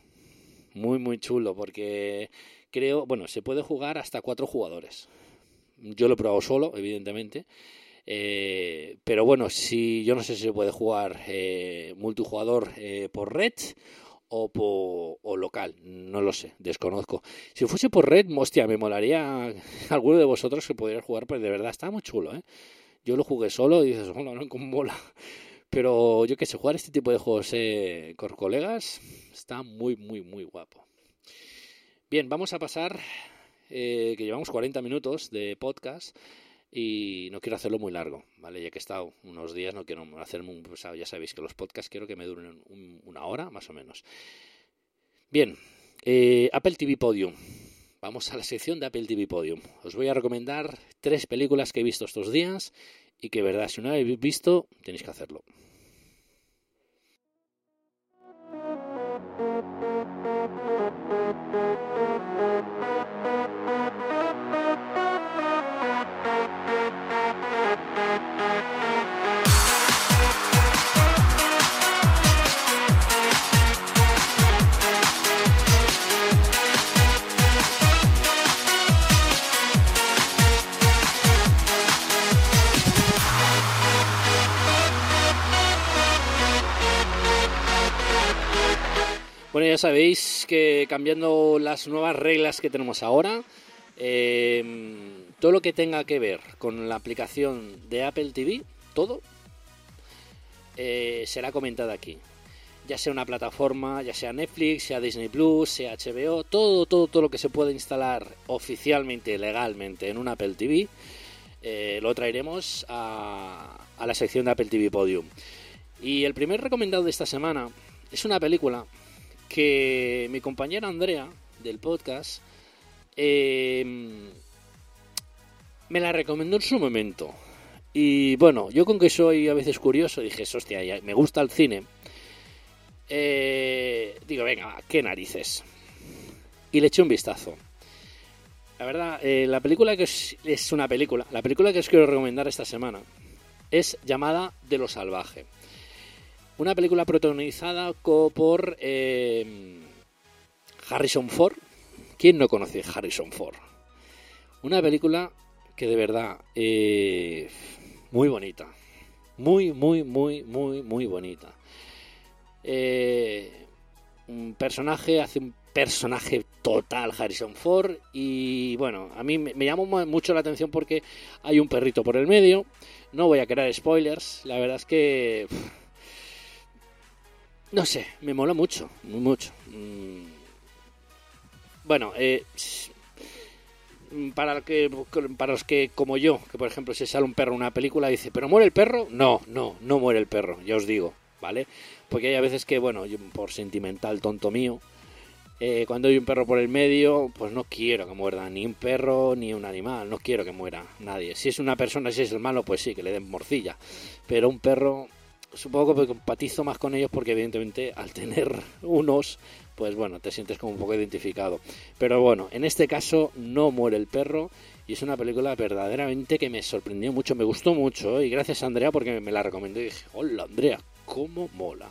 Muy, muy chulo, porque creo, bueno, se puede jugar hasta cuatro jugadores. Yo lo he probado solo, evidentemente. Eh, pero bueno, si yo no sé si se puede jugar eh, multijugador eh, por red o, por, local, no lo sé, desconozco. Si fuese por red, hostia, me molaría alguno de vosotros que pudiera jugar, pero de verdad está muy chulo, ¿eh? Yo lo jugué solo y dices, hola, no, como mola. Pero yo que sé, jugar este tipo de juegos eh, con colegas está muy, muy, muy guapo. Bien, vamos a pasar, eh, que llevamos 40 minutos de podcast y no quiero hacerlo muy largo, ¿vale? Ya que he estado unos días, no quiero hacerme un pesado. Ya sabéis que los podcasts quiero que me duren una hora, más o menos. Bien, eh, Apple TV Podium. Vamos a la sección de Apple TV Podium. Os voy a recomendar tres películas que he visto estos días y que, verdad, si no habéis visto, tenéis que hacerlo. Bueno, ya sabéis que cambiando las nuevas reglas que tenemos ahora, em, todo lo que tenga que ver con la aplicación de Apple TV, todo, eh, será comentado aquí. Ya sea una plataforma, ya sea Netflix, sea Disney Plus, sea HBO, todo, todo, todo lo que se pueda instalar oficialmente, legalmente en un Apple TV, eh, lo traeremos a, a la sección de Apple TV Podium. Y el primer recomendado de esta semana es una película que mi compañera Andrea del podcast em, me la recomendó en su momento. Y bueno, yo con que soy a veces curioso, dije, hostia, me gusta el cine. Eh, digo, venga, qué narices. Y le eché un vistazo. La verdad, eh, la película que es, es una película, la película que os quiero recomendar esta semana es llamada De lo salvaje. Una película protagonizada por eh, Harrison Ford. ¿Quién no conoce Harrison Ford? Una película que de verdad eh, muy bonita. Muy, muy, muy, muy, muy bonita. Eh, un personaje hace un personaje total Harrison Ford y bueno, a mí me, me llamó mucho la atención porque hay un perrito por el medio. No voy a crear spoilers, la verdad es que no sé, me mola mucho, mucho. Mm. Bueno, eh, para, que, para los que, como yo, que por ejemplo si sale un perro en una película dice, ¿pero muere el perro? No, no, no muere el perro, ya os digo, ¿vale? Porque hay a veces que, bueno, por sentimental tonto mío, eh, cuando hay un perro por el medio, pues no quiero que muerda ni un perro ni un animal, no quiero que muera nadie. Si es una persona, si es el malo, pues sí, que le den morcilla. Pero un perro, supongo que compatizo más con ellos porque evidentemente al tener unos, pues bueno, te sientes como un poco identificado. Pero bueno, en este caso no muere el perro y es una película verdaderamente que me sorprendió mucho, me gustó mucho y gracias a Andrea porque me la recomendó y dije, hola Andrea, cómo mola.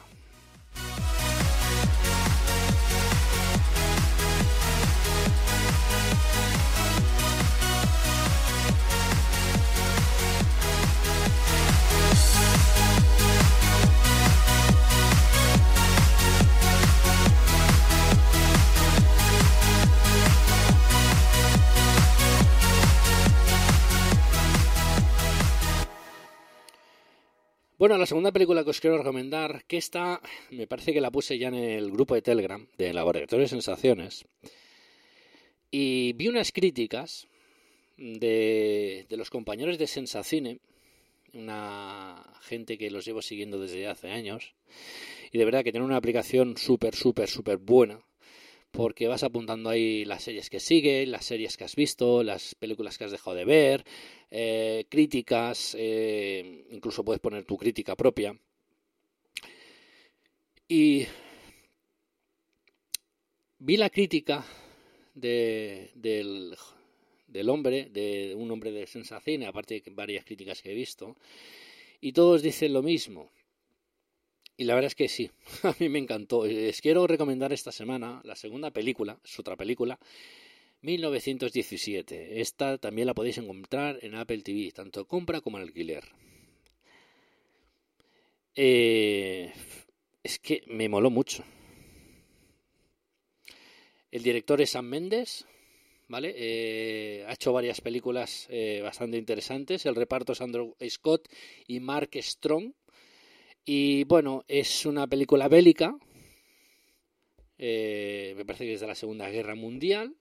Bueno, la segunda película que os quiero recomendar, que esta me parece que la puse ya en el grupo de Telegram de Laboratorio de Sensaciones, y vi unas críticas de, de los compañeros de Sensacine, una gente que los llevo siguiendo desde hace años, y de verdad que tiene una aplicación súper, súper, súper buena, porque vas apuntando ahí las series que siguen, las series que has visto, las películas que has dejado de ver, eh, críticas, eh, incluso puedes poner tu crítica propia. Y vi la crítica de, del, del, hombre, de un hombre de sensación, aparte de varias críticas que he visto, y todos dicen lo mismo. Y la verdad es que sí, a mí me encantó. Les quiero recomendar esta semana la segunda película, es otra película, 1917. Esta también la podéis encontrar en Apple TV, tanto compra como alquiler. Eh, es que me moló mucho. El director es Sam Mendes, ¿vale? Eh, ha hecho varias películas eh, bastante interesantes. El reparto es Andrew Scott y Mark Strong. Y bueno, es una película bélica, me parece que es de la Segunda Guerra Mundial,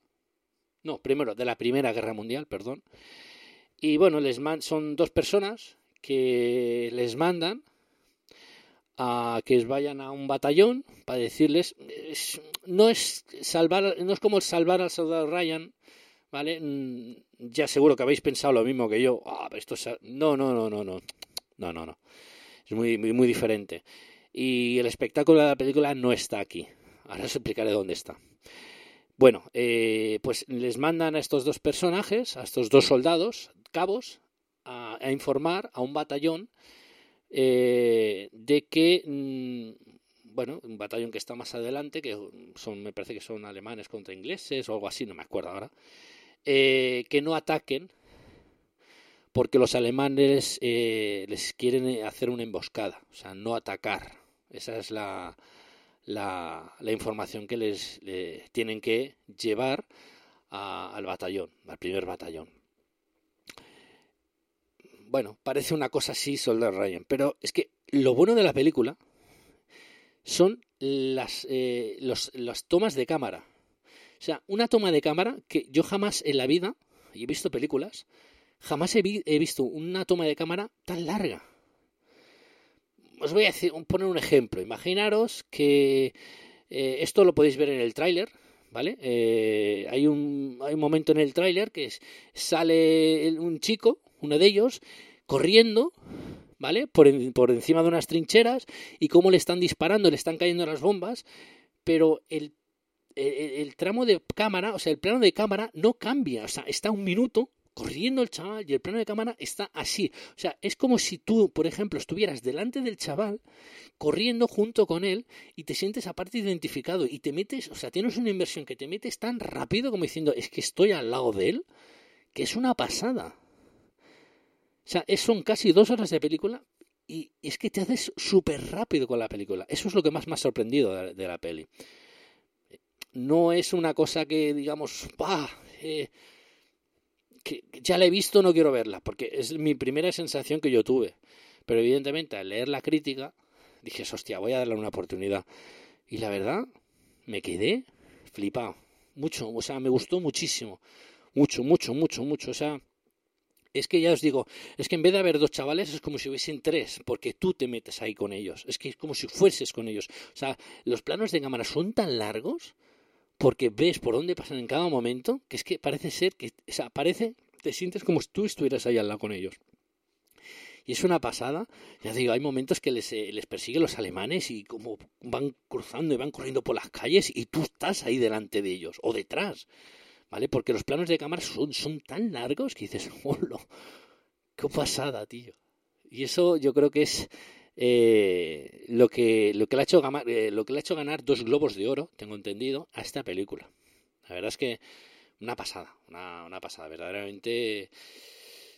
no, primero, de la Primera Guerra Mundial, perdón. Y bueno, les son dos personas que les mandan a que vayan a un batallón para decirles no es salvar no es como salvar al soldado Ryan vale mm, ya seguro que habéis pensado lo mismo que yo. Ah, esto no no no no no. No no no. Es muy, muy muy diferente. Y el espectáculo de la película no está aquí. Ahora os explicaré dónde está bueno eh, pues les mandan a estos dos personajes a estos dos soldados cabos a, informar a un batallón eh, de que, mm, bueno, un batallón que está más adelante, que son, me parece que son alemanes contra ingleses o algo así, no me acuerdo ahora, eh, que no ataquen porque los alemanes eh, les quieren hacer una emboscada, o sea, no atacar. Esa es la, la, información que les, tienen que llevar al batallón, al primer batallón bueno, parece una cosa así, Soldado Ryan, pero es que lo bueno de la película son las, eh, las tomas de cámara. O sea, una toma de cámara que yo jamás en la vida, y he visto películas, jamás he, visto una toma de cámara tan larga. Os voy a poner un ejemplo. Imaginaros que eh, esto lo podéis ver en el tráiler, ¿vale? Eh, hay, un, hay un momento en el tráiler que sale un chico uno de ellos, corriendo, ¿vale? Por, por encima de unas trincheras y cómo le están disparando, le están cayendo las bombas, pero el, el, tramo de cámara, o sea, el plano de cámara no cambia, o sea, está un minuto corriendo el chaval y el plano de cámara está así. O sea, es como si tú, por ejemplo, estuvieras delante del chaval, corriendo junto con él y te sientes aparte identificado y te metes, o sea, tienes una inversión que te metes tan rápido como diciendo, es que estoy al lado de él, que es una pasada. O sea, son casi dos horas de película y es que te haces súper rápido con la película. Eso es lo que más me ha sorprendido de, la peli. No es una cosa que, digamos. Eh, que ya la he visto, no quiero verla, porque es mi primera sensación que yo tuve. Pero evidentemente al leer la crítica dije, hostia, voy a darle una oportunidad. Y la verdad, me quedé flipado. Mucho, o sea, me gustó muchísimo. Mucho, mucho, mucho, mucho. O sea, es que ya os digo, es que en vez de haber dos chavales es como si hubiesen tres, porque tú te metes ahí con ellos. Es que es como si fueses con ellos. O sea, los planos de cámara son tan largos porque ves por dónde pasan en cada momento que es que parece ser que, o sea, parece, te sientes como si tú estuvieras ahí al lado con ellos. Y es una pasada, ya digo, hay momentos que les, eh, les persiguen los alemanes y como van cruzando y van corriendo por las calles y tú estás ahí delante de ellos o detrás. ¿vale? Porque los planos de cámara son, son tan largos que dices, ¡hola! ¡Qué pasada, tío! Y eso yo creo que es eh, lo, que, lo, que le ha hecho ganar, eh, lo que le ha hecho ganar dos globos de oro, tengo entendido, a esta película. La verdad es que una pasada, una, pasada, verdaderamente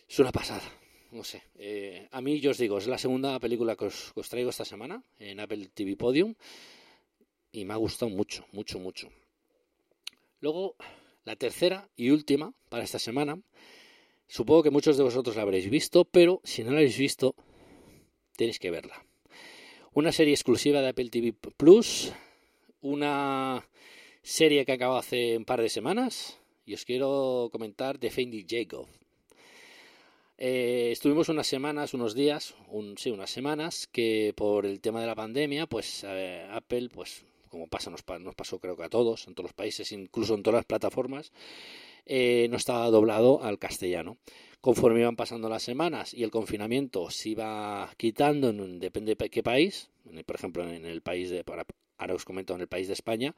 es una pasada. No sé, eh, a mí yo os digo, es la segunda película que os, que os traigo esta semana en Apple TV Podium y me ha gustado mucho, mucho, mucho. Luego, la tercera y última para esta semana, supongo que muchos de vosotros la habréis visto, pero si no la habéis visto, tenéis que verla. Una serie exclusiva de Apple TV Plus, una serie que acabó hace un par de semanas, y os quiero comentar de Fendi Jacob. Eh, estuvimos unas semanas, unos días, un, sí, unas semanas, que por el tema de la pandemia, pues eh, Apple pues como pasa, nos, pasó creo que a todos, en todos los países, incluso en todas las plataformas, eh, no estaba doblado al castellano. Conforme iban pasando las semanas y el confinamiento se iba quitando, en, depende de qué país, por ejemplo en el país de, ahora os comento, en el país de España,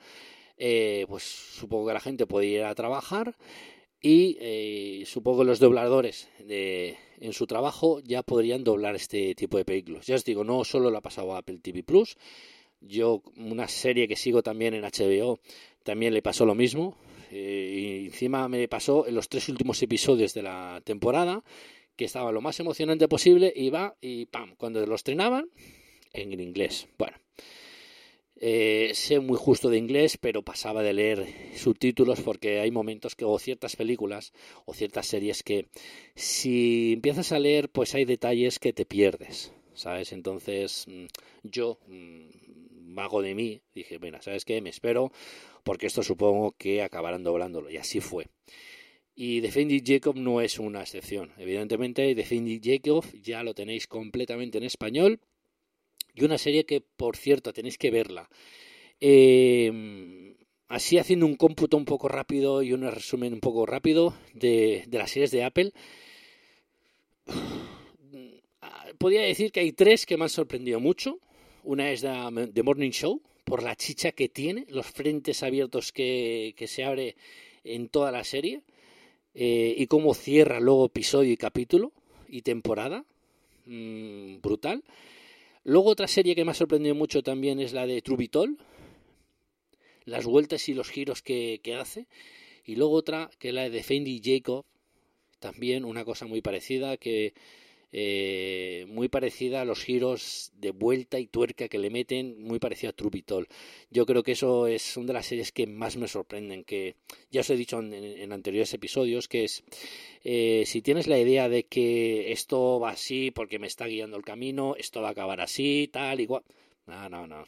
eh, pues supongo que la gente podía ir a trabajar y eh, supongo que los dobladores de, en su trabajo ya podrían doblar este tipo de películas. Ya os digo, no solo lo ha pasado a Apple TV Plus, yo, una serie que sigo también en HBO, también le pasó lo mismo. Eh, y encima me pasó en los tres últimos episodios de la temporada, que estaba lo más emocionante posible, y va y pam, cuando lo estrenaban, en inglés. Bueno, eh, sé muy justo de inglés, pero pasaba de leer subtítulos porque hay momentos que, o ciertas películas, o ciertas series que, si empiezas a leer, pues hay detalles que te pierdes. ¿sabes? Entonces mm, yo, vago mm, de mí, dije, mira, ¿sabes qué? Me espero porque esto supongo que acabarán doblándolo. Y así fue. Y Defending Jacob no es una excepción. Evidentemente, Defending Jacob ya lo tenéis completamente en español. Y una serie que, por cierto, tenéis que verla. Eh, así haciendo un cómputo un poco rápido y un resumen un poco rápido de, de las series de Apple podría decir que hay tres que me han sorprendido mucho. Una es The Morning Show, por la chicha que tiene, los frentes abiertos que, se abre en toda la serie, eh, y cómo cierra luego episodio y capítulo y temporada. Mm, brutal. Luego otra serie que me ha sorprendido mucho también es la de Trubitol, las vueltas y los giros que, que hace. Y luego otra que es la de Fendi Jacob, también una cosa muy parecida que eh, muy parecida a los giros de vuelta y tuerca que le meten, muy parecida a Trubitol. Yo creo que eso es una de las series que más me sorprenden, que ya os he dicho en, anteriores episodios, que es eh, si tienes la idea de que esto va así porque me está guiando el camino, esto va a acabar así, tal, igual. No, no, no.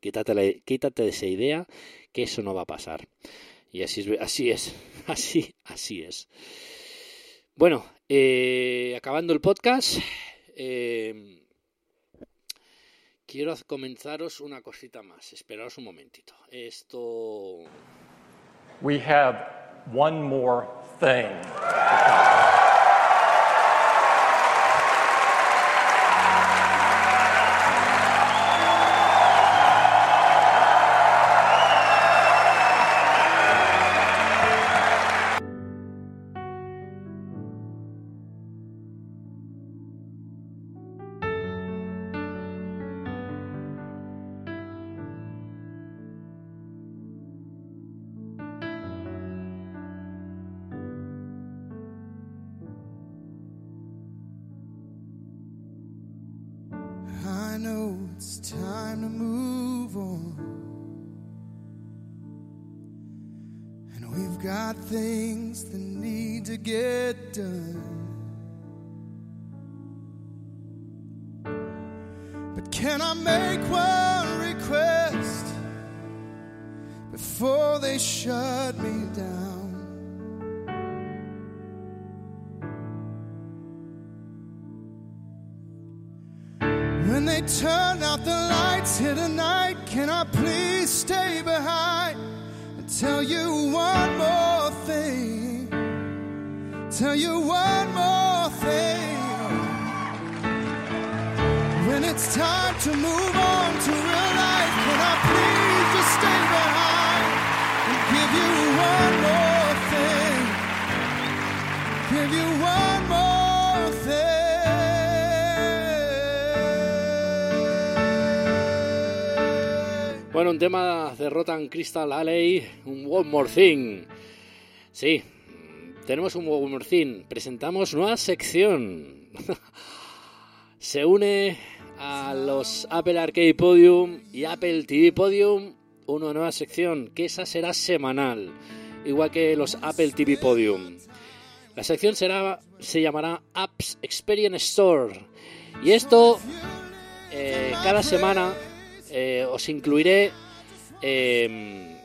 Quítate, quítate de esa idea que eso no va a pasar. Y así, así es, así, así es. Bueno, eh, acabando el podcast, eh, quiero comenzaros una cosita más. Esperaos un momentito. Esto. We have one more thing. know it's time to move on. And we've got things that need to get done. But can I make one request before they shut me down? turn out the lights here tonight? Can I please stay behind and tell you one more thing? Tell you one more thing. When it's time to move on to real life, can I please just stay behind and give you one more thing? Give you one. Bueno, un tema de Rotan Crystal Alley, un One More Thing. Sí, tenemos un One More Thing. Presentamos nueva sección. Se une a los Apple Arcade Podium y Apple TV Podium una nueva sección, que esa será semanal, igual que los Apple TV Podium. La sección será, se llamará Apps Experience Store. Y esto, eh, cada semana eh, os incluiré em,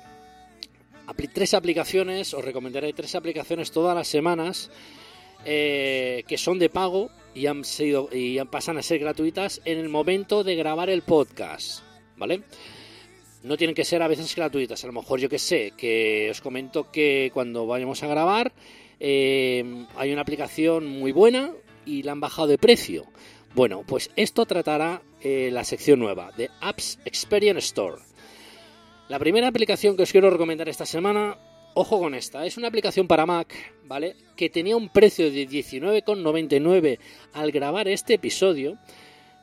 tres aplicaciones, os recomendaré tres aplicaciones todas las semanas eh, que son de pago y han sido y pasan a ser gratuitas en el momento de grabar el podcast, ¿vale? No tienen que ser a veces gratuitas, a lo mejor yo que sé, que os comento que cuando vayamos a grabar em, hay una aplicación muy buena y la han bajado de precio. Bueno, pues esto tratará eh, la sección nueva de Apps Experience Store. La primera aplicación que os quiero recomendar esta semana, ojo con esta, es una aplicación para Mac, ¿vale? Que tenía un precio de 19,99 al grabar este episodio,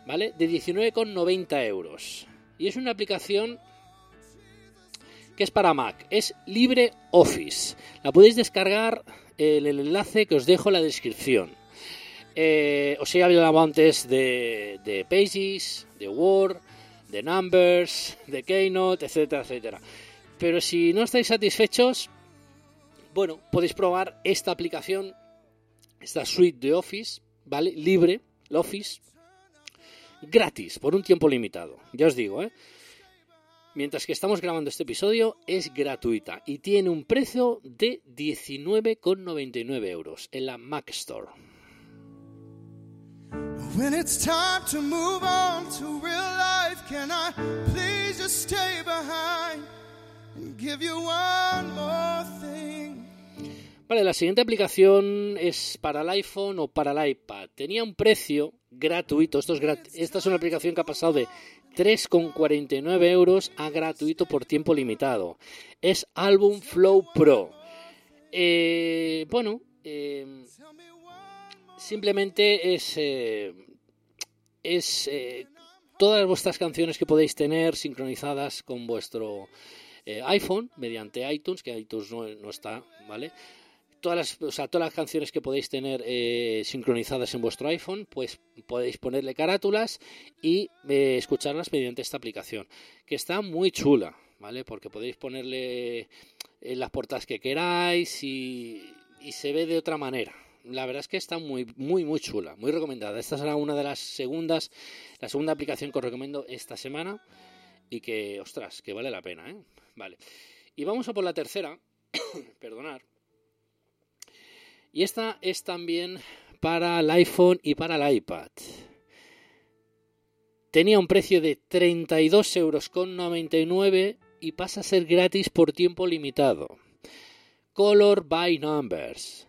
¿vale? De 19,90 euros. Y es una aplicación que es para Mac, es LibreOffice. La podéis descargar en el enlace que os dejo en la descripción. Eh, os he hablado antes de, Pages, de Word, de Numbers, de Keynote, etcétera, etcétera. Pero si no estáis satisfechos, bueno, podéis probar esta aplicación, esta suite de Office, ¿vale? Libre, Office, gratis, por un tiempo limitado. Ya os digo, ¿eh? Mientras que estamos grabando este episodio, es gratuita y tiene un precio de 19,99 euros en la Mac Store. When it's time to move on to real life, can I please just stay behind and give you? Vale, la siguiente aplicación es para el iPhone o para el iPad. Tenía un precio gratuito. Esto es grat esta es una aplicación que ha pasado de 3,49 euros a gratuito por tiempo limitado. Es Album Flow Pro. Eh, bueno, eh, simplemente es, eh, es todas vuestras canciones que podéis tener sincronizadas con vuestro iPhone mediante iTunes, que iTunes no, no está, ¿vale? todas las, o sea, todas las canciones que podéis tener eh, sincronizadas en vuestro iPhone, pues podéis ponerle carátulas y eh, escucharlas mediante esta aplicación, que está muy chula, ¿vale? Porque podéis ponerle eh, las portadas que queráis y, y, se ve de otra manera. La verdad es que está muy, muy, muy chula, muy recomendada. Esta será una de las segundas, la segunda aplicación que os recomiendo esta semana y que, ostras, que vale la pena, ¿eh? Vale. Y vamos a por la tercera, perdonar y esta es también para el iPhone y para el iPad. Tenía un precio de 32,99 euros y pasa a ser gratis por tiempo limitado. Color by Numbers.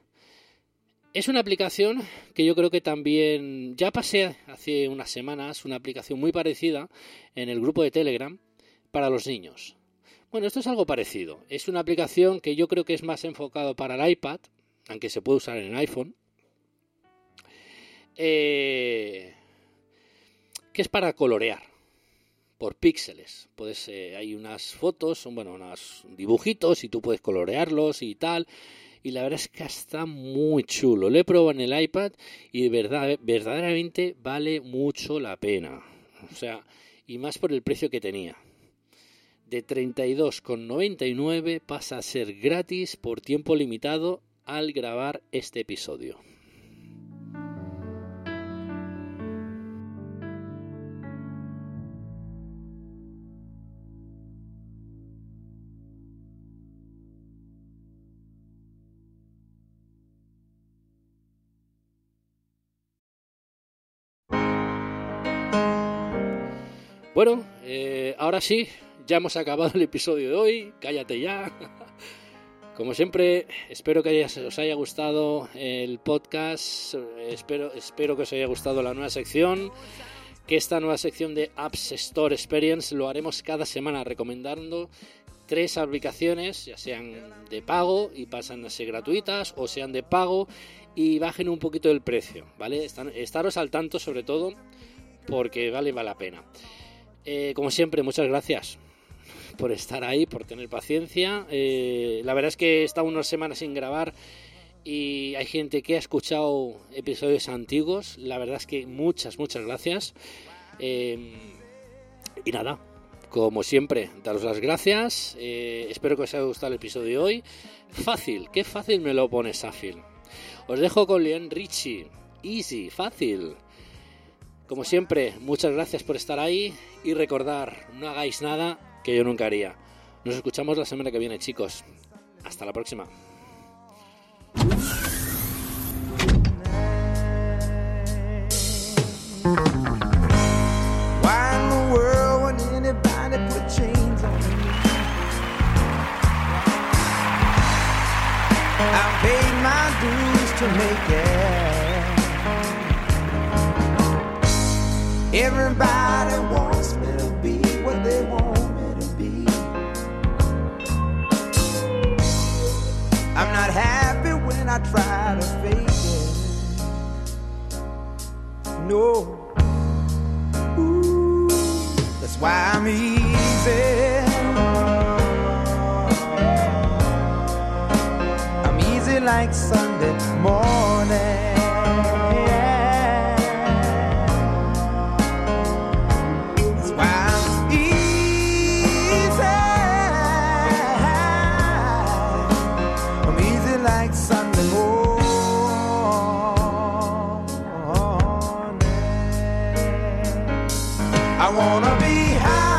Es una aplicación que yo creo que también ya pasé hace unas semanas una aplicación muy parecida en el grupo de Telegram para los niños. Bueno, esto es algo parecido. Es una aplicación que yo creo que es más enfocado para el iPad, aunque se puede usar en iPhone, eh, que es para colorear por píxeles. Puedes, eh, hay unas fotos, bueno, unos dibujitos y tú puedes colorearlos y tal. Y la verdad es que está muy chulo. Lo he probado en el iPad y verdad, verdaderamente vale mucho la pena. O sea, y más por el precio que tenía. De 32,99 pasa a ser gratis por tiempo limitado al grabar este episodio. Bueno, eh, ahora sí, ya hemos acabado el episodio de hoy. Cállate ya. Como siempre, espero que os haya gustado el podcast, espero, espero que os haya gustado la nueva sección, que esta nueva sección de Apps Store Experience lo haremos cada semana recomendando tres aplicaciones, ya sean de pago y pasan a ser gratuitas, o sean de pago y bajen un poquito el precio, ¿vale? Estaros al tanto sobre todo porque vale, vale la pena. Eh, como siempre, muchas gracias por estar ahí, por tener paciencia. Eh, la verdad es que he estado unas semanas sin grabar y hay gente que ha escuchado episodios antiguos. La verdad es que muchas, muchas gracias. Eh, y nada, como siempre, daros las gracias. Espero que os haya gustado el episodio de hoy. Fácil, qué fácil me lo pone Safil. Os dejo con Leon Richie. Easy, fácil. Como siempre, muchas gracias por estar ahí y recordar, no hagáis nada que yo nunca haría. Nos escuchamos la semana que viene, chicos. Hasta la próxima. Everybody wants me to be what they want. Me to be. I'm not happy when I try to fake it. No. Ooh, that's why I'm easy. I'm easy like Sunday morning. I wanna be high.